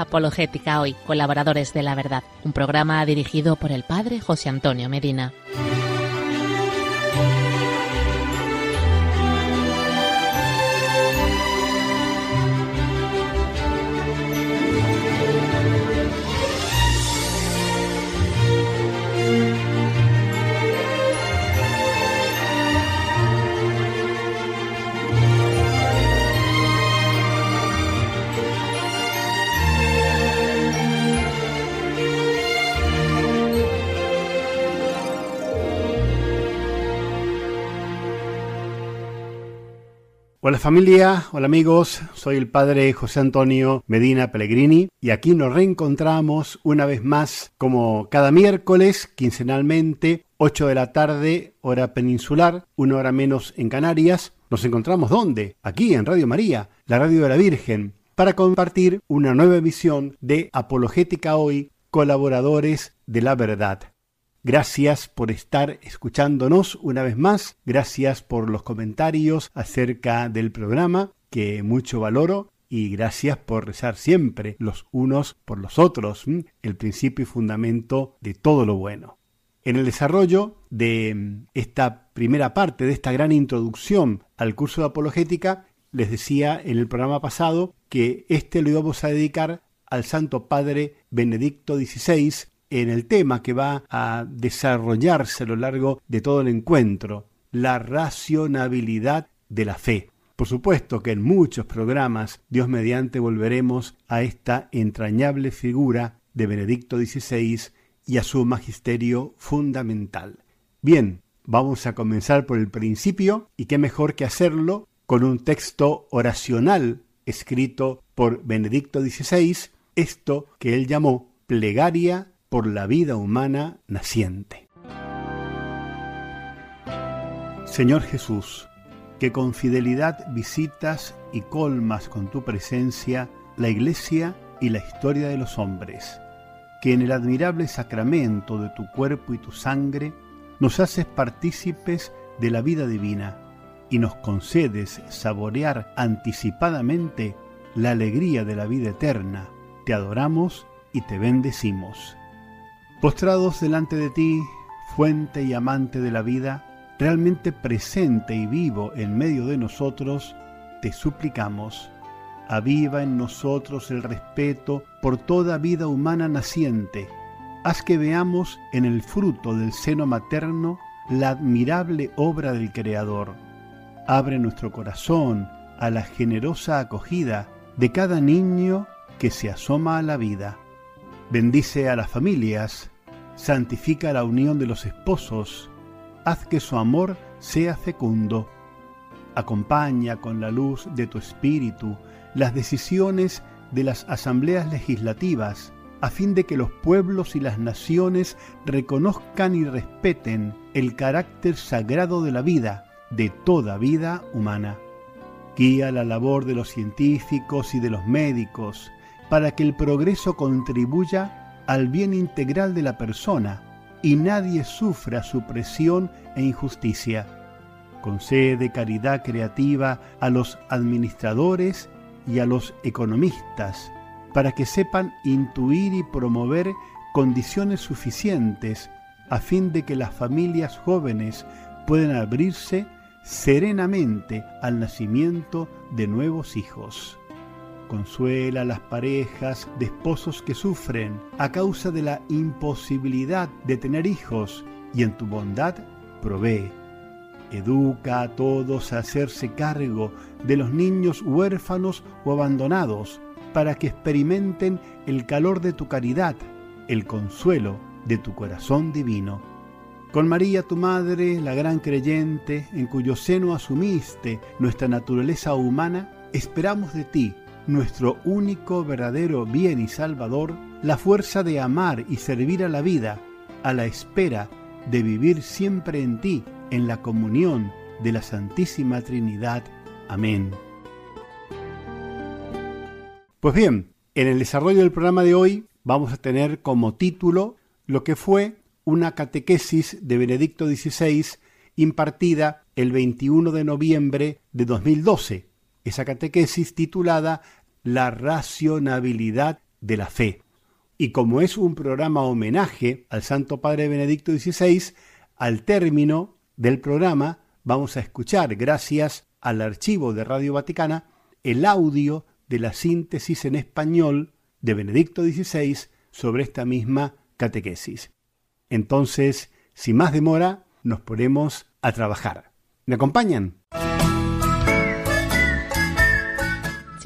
Apologética Hoy, colaboradores de la verdad, un programa dirigido por el padre José Antonio Medina. Hola familia, hola amigos, soy el padre José Antonio Medina Pellegrini y aquí nos reencontramos una vez más como cada miércoles, quincenalmente, 8 de la tarde, hora peninsular, una hora menos en Canarias. Nos encontramos ¿dónde? Aquí en Radio María, la radio de la Virgen, para compartir una nueva emisión de Apologética Hoy, colaboradores de la verdad. Gracias por estar escuchándonos una vez más. Gracias por los comentarios acerca del programa, que mucho valoro. Y gracias por rezar siempre los unos por los otros, el principio y fundamento de todo lo bueno. En el desarrollo de esta primera parte, de esta gran introducción al curso de apologética, les decía en el programa pasado que este lo íbamos a dedicar al Santo Padre Benedicto XVI, en el tema que va a desarrollarse a lo largo de todo el encuentro, la racionabilidad de la fe. Por supuesto que en muchos programas, Dios mediante, volveremos a esta entrañable figura de Benedicto XVI y a su magisterio fundamental. Bien, vamos a comenzar por el principio y qué mejor que hacerlo con un texto oracional escrito por Benedicto XVI, esto que él llamó plegaria por la vida humana naciente. Señor Jesús, que con fidelidad visitas y colmas con tu presencia la Iglesia y la historia de los hombres, que en el admirable sacramento de tu cuerpo y tu sangre nos haces partícipes de la vida divina y nos concedes saborear anticipadamente la alegría de la vida eterna. Te adoramos y te bendecimos. Postrados delante de ti, fuente y amante de la vida, realmente presente y vivo en medio de nosotros, te suplicamos, aviva en nosotros el respeto por toda vida humana naciente. Haz que veamos en el fruto del seno materno la admirable obra del Creador. Abre nuestro corazón a la generosa acogida de cada niño que se asoma a la vida. Bendice a las familias, santifica la unión de los esposos, haz que su amor sea fecundo. Acompaña con la luz de tu espíritu las decisiones de las asambleas legislativas, a fin de que los pueblos y las naciones reconozcan y respeten el carácter sagrado de la vida, de toda vida humana. Guía la labor de los científicos y de los médicos, para que el progreso contribuya al bien integral de la persona y nadie sufra supresión e injusticia. Concede caridad creativa a los administradores y a los economistas, para que sepan intuir y promover condiciones suficientes a fin de que las familias jóvenes puedan abrirse serenamente al nacimiento de nuevos hijos. Consuela a las parejas de esposos que sufren a causa de la imposibilidad de tener hijos y en tu bondad provee. Educa a todos a hacerse cargo de los niños huérfanos o abandonados para que experimenten el calor de tu caridad, el consuelo de tu corazón divino. Con María tu Madre, la gran creyente, en cuyo seno asumiste nuestra naturaleza humana, esperamos de ti nuestro único verdadero bien y salvador, la fuerza de amar y servir a la vida, a la espera de vivir siempre en ti, en la comunión de la Santísima Trinidad. Amén. Pues bien, en el desarrollo del programa de hoy vamos a tener como título lo que fue una catequesis de Benedicto XVI impartida el 21 de noviembre de 2012 esa catequesis titulada La racionabilidad de la fe. Y como es un programa homenaje al Santo Padre Benedicto XVI, al término del programa vamos a escuchar, gracias al archivo de Radio Vaticana, el audio de la síntesis en español de Benedicto XVI sobre esta misma catequesis. Entonces, sin más demora, nos ponemos a trabajar. ¿Me acompañan?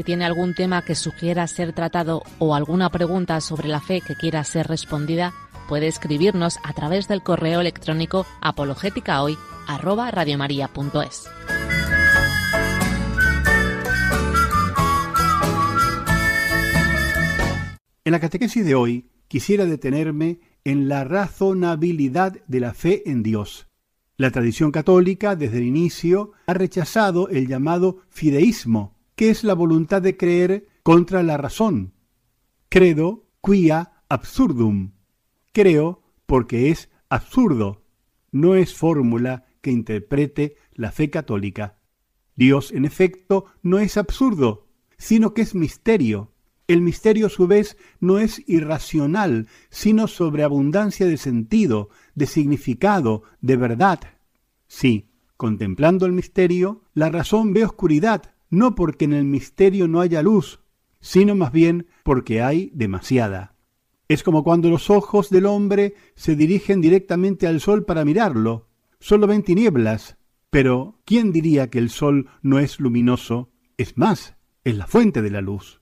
Si tiene algún tema que sugiera ser tratado o alguna pregunta sobre la fe que quiera ser respondida, puede escribirnos a través del correo electrónico apologéticahoy@radiomaria.es. En la catequesis de hoy quisiera detenerme en la razonabilidad de la fe en Dios. La tradición católica desde el inicio ha rechazado el llamado fideísmo, que es la voluntad de creer contra la razón. Credo quia absurdum. Creo porque es absurdo. No es fórmula que interprete la fe católica. Dios, en efecto, no es absurdo, sino que es misterio. El misterio a su vez no es irracional, sino sobreabundancia de sentido, de significado, de verdad. Sí, contemplando el misterio, la razón ve oscuridad, no porque en el misterio no haya luz, sino más bien porque hay demasiada. Es como cuando los ojos del hombre se dirigen directamente al sol para mirarlo. Solo ven tinieblas. Pero, ¿quién diría que el sol no es luminoso? Es más, es la fuente de la luz.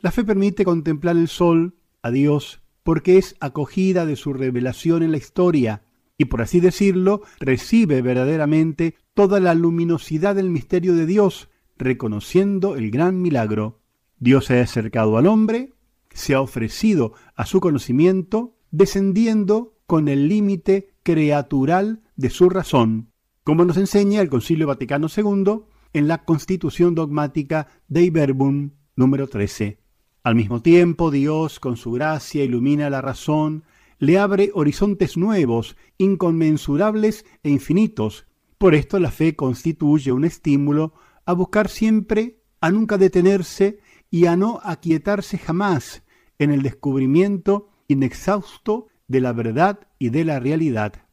La fe permite contemplar el sol, a Dios, porque es acogida de su revelación en la historia, y por así decirlo, recibe verdaderamente toda la luminosidad del misterio de Dios, reconociendo el gran milagro. Dios se ha acercado al hombre, se ha ofrecido a su conocimiento, descendiendo con el límite creatural de su razón, como nos enseña el Concilio Vaticano II en la Constitución Dogmática Dei Verbum número 13. Al mismo tiempo, Dios, con su gracia, ilumina la razón, le abre horizontes nuevos, inconmensurables e infinitos. Por esto la fe constituye un estímulo a buscar siempre, a nunca detenerse y a no aquietarse jamás en el descubrimiento inexhausto de la verdad y de la realidad.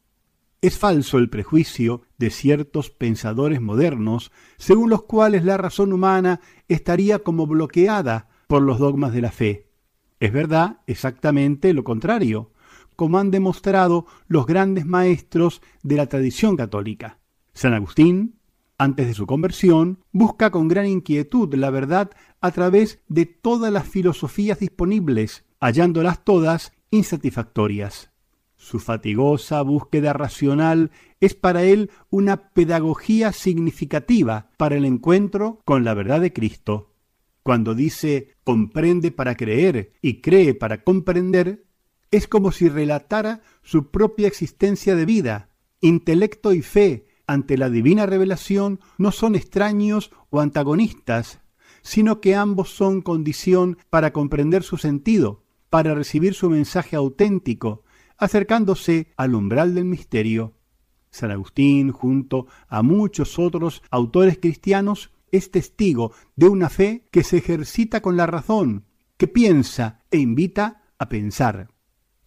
Es falso el prejuicio de ciertos pensadores modernos, según los cuales la razón humana estaría como bloqueada por los dogmas de la fe. Es verdad exactamente lo contrario, como han demostrado los grandes maestros de la tradición católica. San Agustín, antes de su conversión, busca con gran inquietud la verdad a través de todas las filosofías disponibles, hallándolas todas insatisfactorias. Su fatigosa búsqueda racional es para él una pedagogía significativa para el encuentro con la verdad de Cristo. Cuando dice comprende para creer y cree para comprender, es como si relatara su propia existencia de vida, intelecto y fe, ante la divina revelación no son extraños o antagonistas, sino que ambos son condición para comprender su sentido, para recibir su mensaje auténtico, acercándose al umbral del misterio. San Agustín, junto a muchos otros autores cristianos, es testigo de una fe que se ejercita con la razón, que piensa e invita a pensar.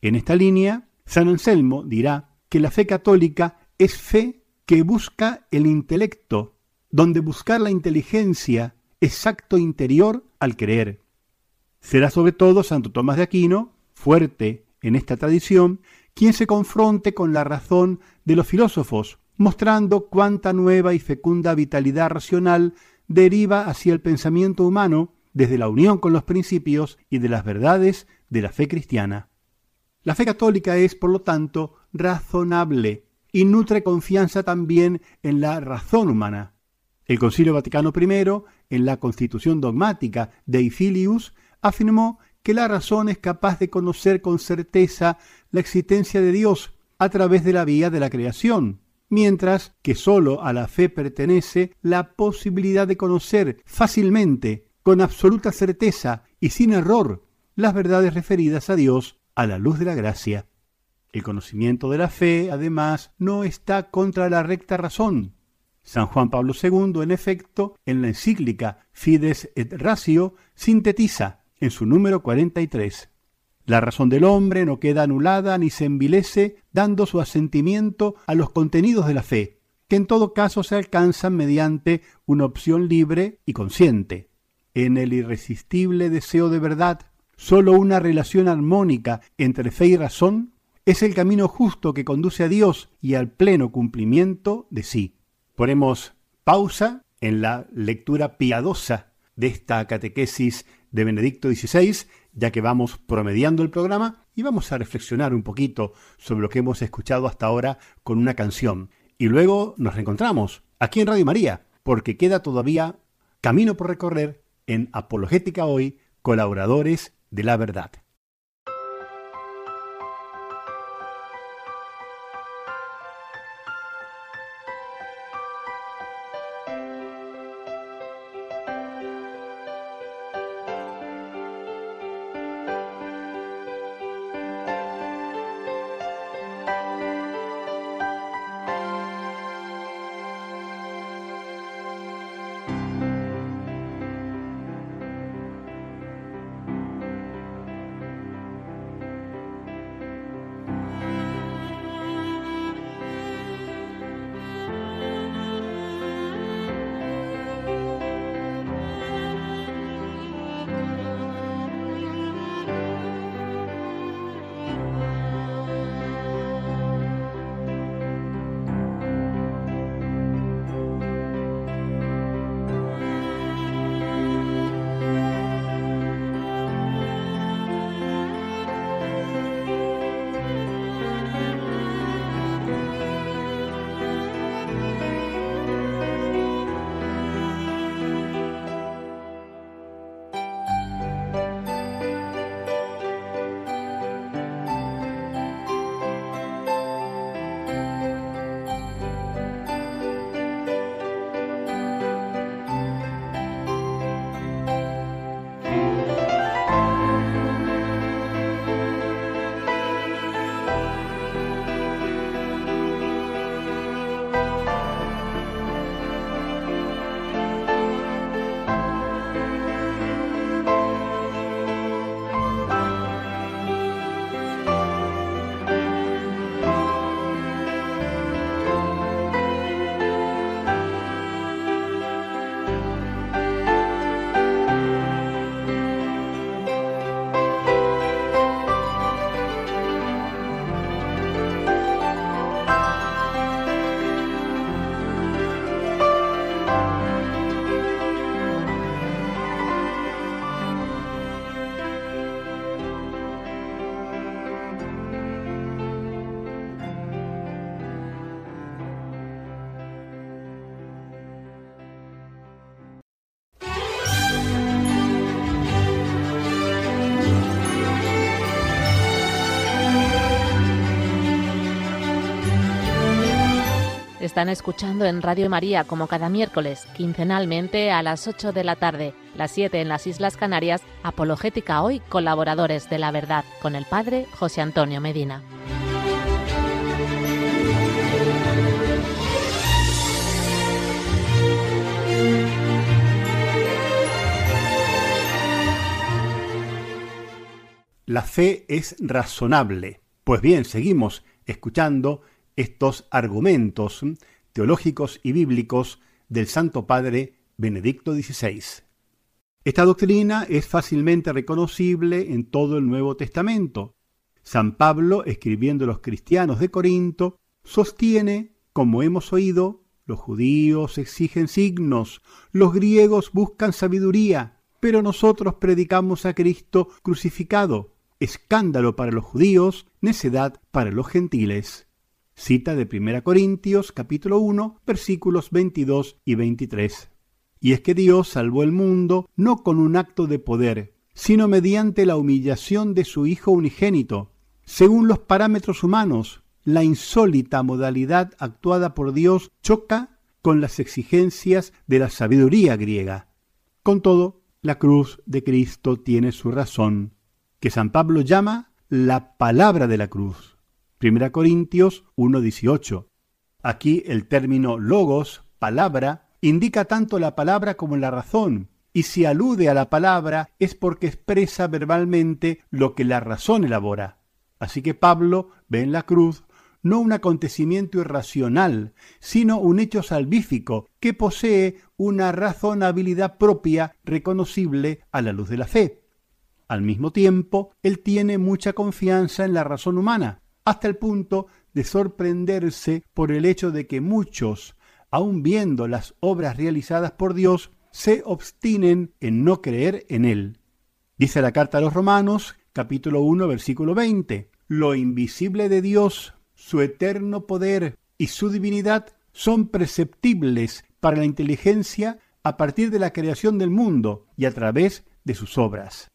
En esta línea, San Anselmo dirá que la fe católica es fe que busca el intelecto, donde buscar la inteligencia exacto interior al creer. Será sobre todo Santo Tomás de Aquino, fuerte en esta tradición, quien se confronte con la razón de los filósofos, mostrando cuánta nueva y fecunda vitalidad racional deriva hacia el pensamiento humano desde la unión con los principios y de las verdades de la fe cristiana. La fe católica es, por lo tanto, razonable, y nutre confianza también en la razón humana. El Concilio Vaticano I, en la Constitución dogmática de Filius, afirmó que la razón es capaz de conocer con certeza la existencia de Dios a través de la vía de la creación, mientras que sólo a la fe pertenece la posibilidad de conocer fácilmente, con absoluta certeza y sin error, las verdades referidas a Dios a la luz de la gracia. El conocimiento de la fe, además, no está contra la recta razón. San Juan Pablo II, en efecto, en la encíclica Fides et Ratio, sintetiza en su número 43. La razón del hombre no queda anulada ni se envilece dando su asentimiento a los contenidos de la fe, que en todo caso se alcanzan mediante una opción libre y consciente. En el irresistible deseo de verdad, sólo una relación armónica entre fe y razón es el camino justo que conduce a Dios y al pleno cumplimiento de sí. Ponemos pausa en la lectura piadosa de esta catequesis de Benedicto XVI, ya que vamos promediando el programa y vamos a reflexionar un poquito sobre lo que hemos escuchado hasta ahora con una canción. Y luego nos reencontramos aquí en Radio María, porque queda todavía camino por recorrer en Apologética Hoy, colaboradores de la verdad. Están escuchando en Radio María como cada miércoles, quincenalmente a las 8 de la tarde, las 7 en las Islas Canarias, Apologética Hoy, colaboradores de la verdad, con el Padre José Antonio Medina. La fe es razonable. Pues bien, seguimos escuchando estos argumentos teológicos y bíblicos del Santo Padre Benedicto XVI. Esta doctrina es fácilmente reconocible en todo el Nuevo Testamento. San Pablo, escribiendo a los cristianos de Corinto, sostiene, como hemos oído, los judíos exigen signos, los griegos buscan sabiduría, pero nosotros predicamos a Cristo crucificado, escándalo para los judíos, necedad para los gentiles. Cita de 1 Corintios capítulo 1 versículos 22 y 23. Y es que Dios salvó el mundo no con un acto de poder, sino mediante la humillación de su Hijo unigénito. Según los parámetros humanos, la insólita modalidad actuada por Dios choca con las exigencias de la sabiduría griega. Con todo, la cruz de Cristo tiene su razón, que San Pablo llama la palabra de la cruz. 1 Corintios 1.18. Aquí el término logos, palabra, indica tanto la palabra como la razón, y si alude a la palabra es porque expresa verbalmente lo que la razón elabora. Así que Pablo ve en la cruz no un acontecimiento irracional, sino un hecho salvífico que posee una razonabilidad propia reconocible a la luz de la fe. Al mismo tiempo, él tiene mucha confianza en la razón humana, hasta el punto de sorprenderse por el hecho de que muchos, aun viendo las obras realizadas por Dios, se obstinen en no creer en Él. Dice la carta a los Romanos, capítulo 1, versículo 20, lo invisible de Dios, su eterno poder y su divinidad son perceptibles para la inteligencia a partir de la creación del mundo y a través de sus obras.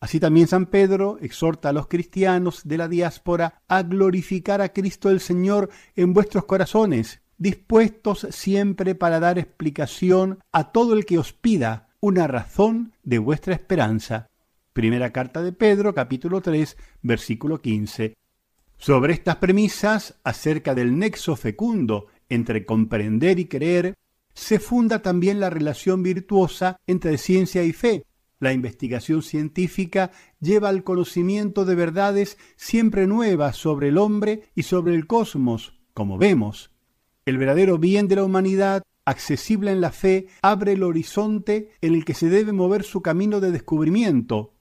Así también San Pedro exhorta a los cristianos de la diáspora a glorificar a Cristo el Señor en vuestros corazones, dispuestos siempre para dar explicación a todo el que os pida una razón de vuestra esperanza. Primera carta de Pedro, capítulo 3, versículo 15. Sobre estas premisas, acerca del nexo fecundo entre comprender y creer, se funda también la relación virtuosa entre ciencia y fe. La investigación científica lleva al conocimiento de verdades siempre nuevas sobre el hombre y sobre el cosmos, como vemos. El verdadero bien de la humanidad, accesible en la fe, abre el horizonte en el que se debe mover su camino de descubrimiento.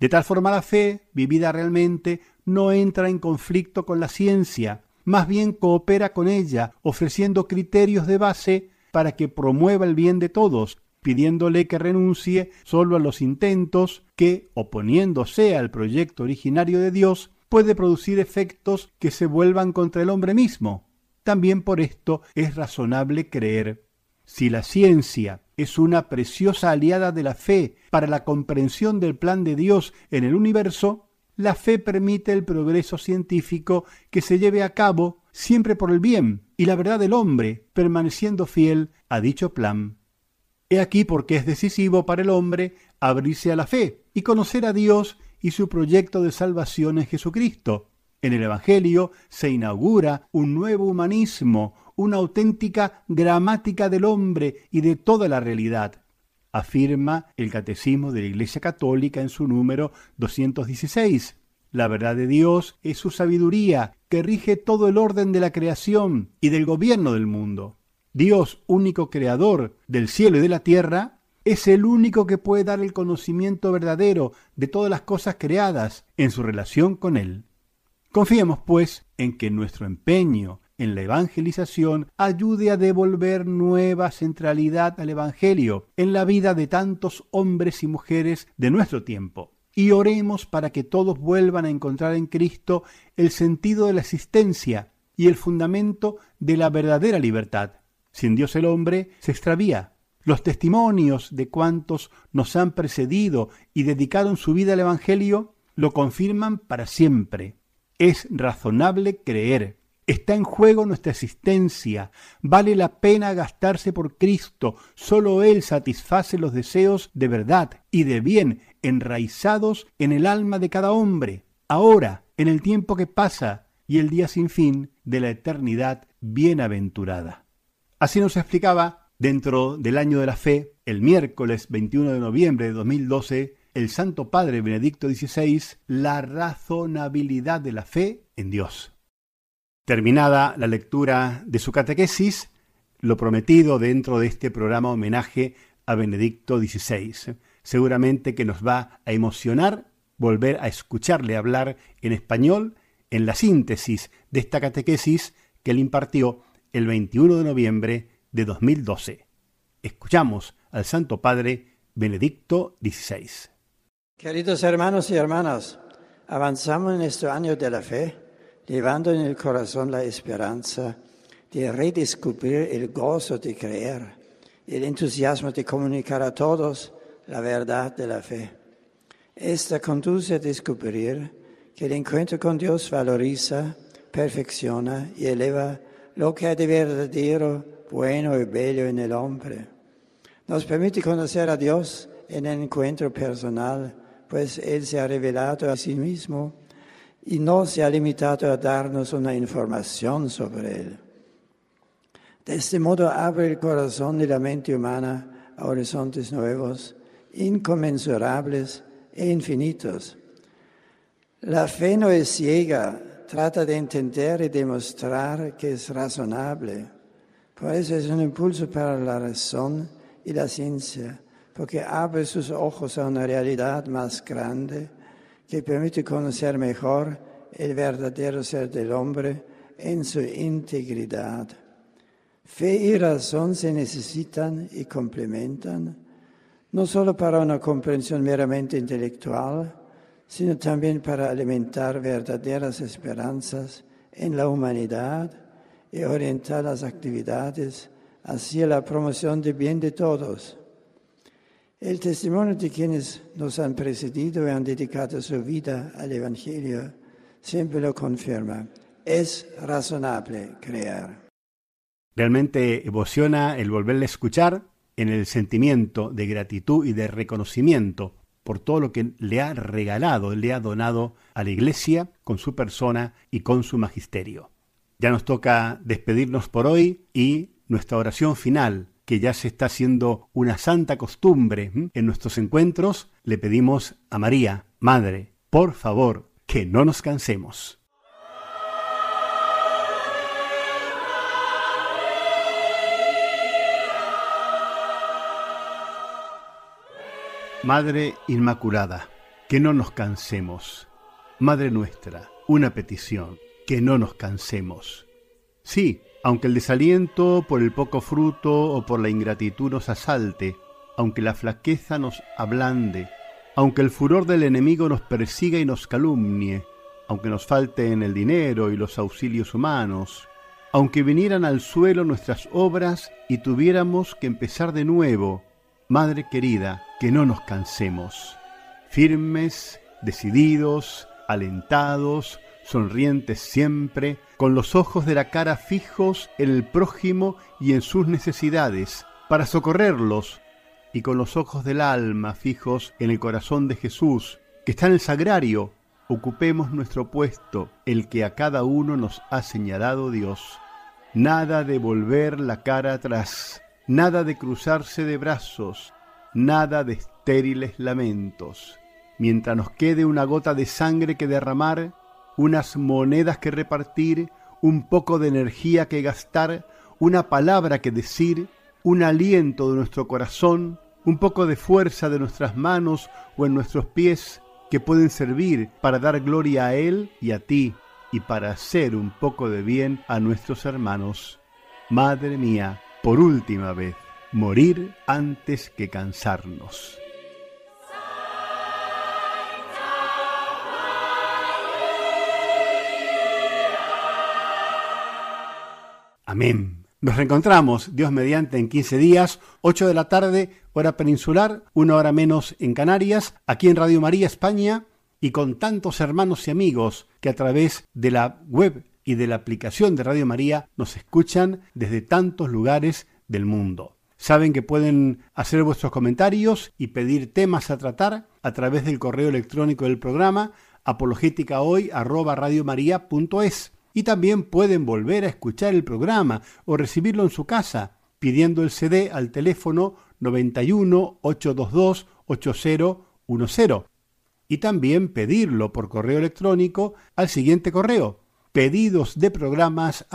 De tal forma la fe, vivida realmente, no entra en conflicto con la ciencia, más bien coopera con ella, ofreciendo criterios de base para que promueva el bien de todos, pidiéndole que renuncie solo a los intentos que, oponiéndose al proyecto originario de Dios, puede producir efectos que se vuelvan contra el hombre mismo. También por esto es razonable creer. Si la ciencia es una preciosa aliada de la fe para la comprensión del plan de Dios en el universo, la fe permite el progreso científico que se lleve a cabo siempre por el bien y la verdad del hombre, permaneciendo fiel a dicho plan. He aquí por qué es decisivo para el hombre abrirse a la fe y conocer a Dios y su proyecto de salvación en Jesucristo, en el Evangelio se inaugura un nuevo humanismo, una auténtica gramática del hombre y de toda la realidad, afirma el Catecismo de la Iglesia Católica en su número 216. La verdad de Dios es su sabiduría, que rige todo el orden de la creación y del gobierno del mundo. Dios, único creador del cielo y de la tierra, es el único que puede dar el conocimiento verdadero de todas las cosas creadas en su relación con Él. Confiemos, pues, en que nuestro empeño en la evangelización ayude a devolver nueva centralidad al Evangelio en la vida de tantos hombres y mujeres de nuestro tiempo. Y oremos para que todos vuelvan a encontrar en Cristo el sentido de la existencia y el fundamento de la verdadera libertad. Sin Dios el hombre se extravía. Los testimonios de cuantos nos han precedido y dedicaron su vida al Evangelio lo confirman para siempre. Es razonable creer. Está en juego nuestra existencia. Vale la pena gastarse por Cristo. Solo Él satisface los deseos de verdad y de bien enraizados en el alma de cada hombre. Ahora, en el tiempo que pasa y el día sin fin de la eternidad bienaventurada. Así nos explicaba dentro del año de la fe, el miércoles 21 de noviembre de 2012, el Santo Padre Benedicto XVI la razonabilidad de la fe en Dios. Terminada la lectura de su catequesis, lo prometido dentro de este programa homenaje a Benedicto XVI. Seguramente que nos va a emocionar volver a escucharle hablar en español en la síntesis de esta catequesis que él impartió el 21 de noviembre de 2012. Escuchamos al Santo Padre Benedicto XVI. Queridos hermanos y hermanas, avanzamos en este año de la fe, llevando en el corazón la esperanza de redescubrir el gozo de creer, el entusiasmo de comunicar a todos la verdad de la fe. Esta conduce a descubrir que el encuentro con Dios valoriza, perfecciona y eleva lo que hay de verdadero, bueno y bello en el hombre. Nos permite conocer a Dios en el encuentro personal pues Él se ha revelado a sí mismo y no se ha limitado a darnos una información sobre Él. De este modo abre el corazón y la mente humana a horizontes nuevos inconmensurables e infinitos. La fe no es ciega, trata de entender y demostrar que es razonable. Por eso es un impulso para la razón y la ciencia, porque abre sus ojos a una realidad más grande que permite conocer mejor el verdadero ser del hombre en su integridad. Fe y razón se necesitan y complementan, no solo para una comprensión meramente intelectual, sino también para alimentar verdaderas esperanzas en la humanidad y orientar las actividades hacia la promoción del bien de todos. El testimonio de quienes nos han precedido y han dedicado su vida al Evangelio siempre lo confirma. Es razonable creer. Realmente emociona el volverle a escuchar en el sentimiento de gratitud y de reconocimiento por todo lo que le ha regalado, le ha donado a la Iglesia con su persona y con su magisterio. Ya nos toca despedirnos por hoy y nuestra oración final, que ya se está haciendo una santa costumbre en nuestros encuentros, le pedimos a María, Madre, por favor, que no nos cansemos. Madre Inmaculada, que no nos cansemos. Madre nuestra, una petición, que no nos cansemos. Sí, aunque el desaliento por el poco fruto o por la ingratitud nos asalte, aunque la flaqueza nos ablande, aunque el furor del enemigo nos persiga y nos calumnie, aunque nos falten el dinero y los auxilios humanos, aunque vinieran al suelo nuestras obras y tuviéramos que empezar de nuevo, Madre querida, que no nos cansemos, firmes, decididos, alentados, sonrientes siempre, con los ojos de la cara fijos en el prójimo y en sus necesidades, para socorrerlos, y con los ojos del alma fijos en el corazón de Jesús, que está en el sagrario, ocupemos nuestro puesto, el que a cada uno nos ha señalado Dios. Nada de volver la cara atrás, nada de cruzarse de brazos, nada de estériles lamentos. Mientras nos quede una gota de sangre que derramar, unas monedas que repartir, un poco de energía que gastar, una palabra que decir, un aliento de nuestro corazón, un poco de fuerza de nuestras manos o en nuestros pies que pueden servir para dar gloria a Él y a ti y para hacer un poco de bien a nuestros hermanos. Madre mía, por última vez, morir antes que cansarnos. Amén. Nos reencontramos, Dios mediante, en 15 días, 8 de la tarde, hora peninsular, una hora menos en Canarias, aquí en Radio María España, y con tantos hermanos y amigos que a través de la web y de la aplicación de Radio María nos escuchan desde tantos lugares del mundo. Saben que pueden hacer vuestros comentarios y pedir temas a tratar a través del correo electrónico del programa apologéticahoy@radiomaria.es y también pueden volver a escuchar el programa o recibirlo en su casa pidiendo el CD al teléfono 91 822 8010 y también pedirlo por correo electrónico al siguiente correo pedidos de programas.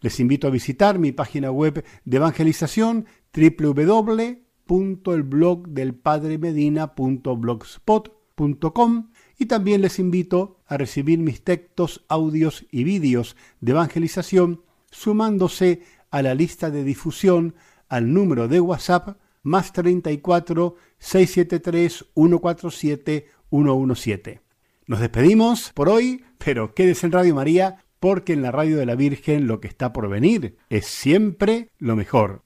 Les invito a visitar mi página web de evangelización www.elblogdelpadremedina.blogspot.com y también les invito a recibir mis textos, audios y vídeos de evangelización sumándose a la lista de difusión al número de WhatsApp más 34 673 147 117. Nos despedimos por hoy, pero quédese en Radio María porque en la radio de la Virgen lo que está por venir es siempre lo mejor.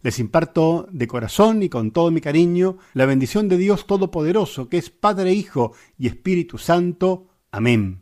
Les imparto de corazón y con todo mi cariño la bendición de Dios Todopoderoso, que es Padre, Hijo y Espíritu Santo. Amén.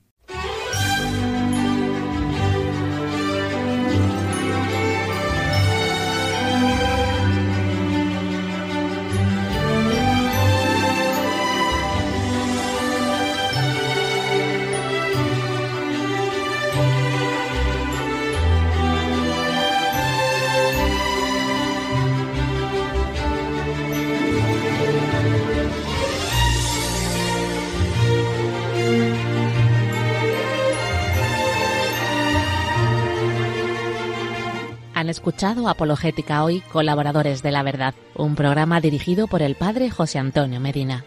Escuchado Apologética Hoy, colaboradores de la verdad, un programa dirigido por el padre José Antonio Medina.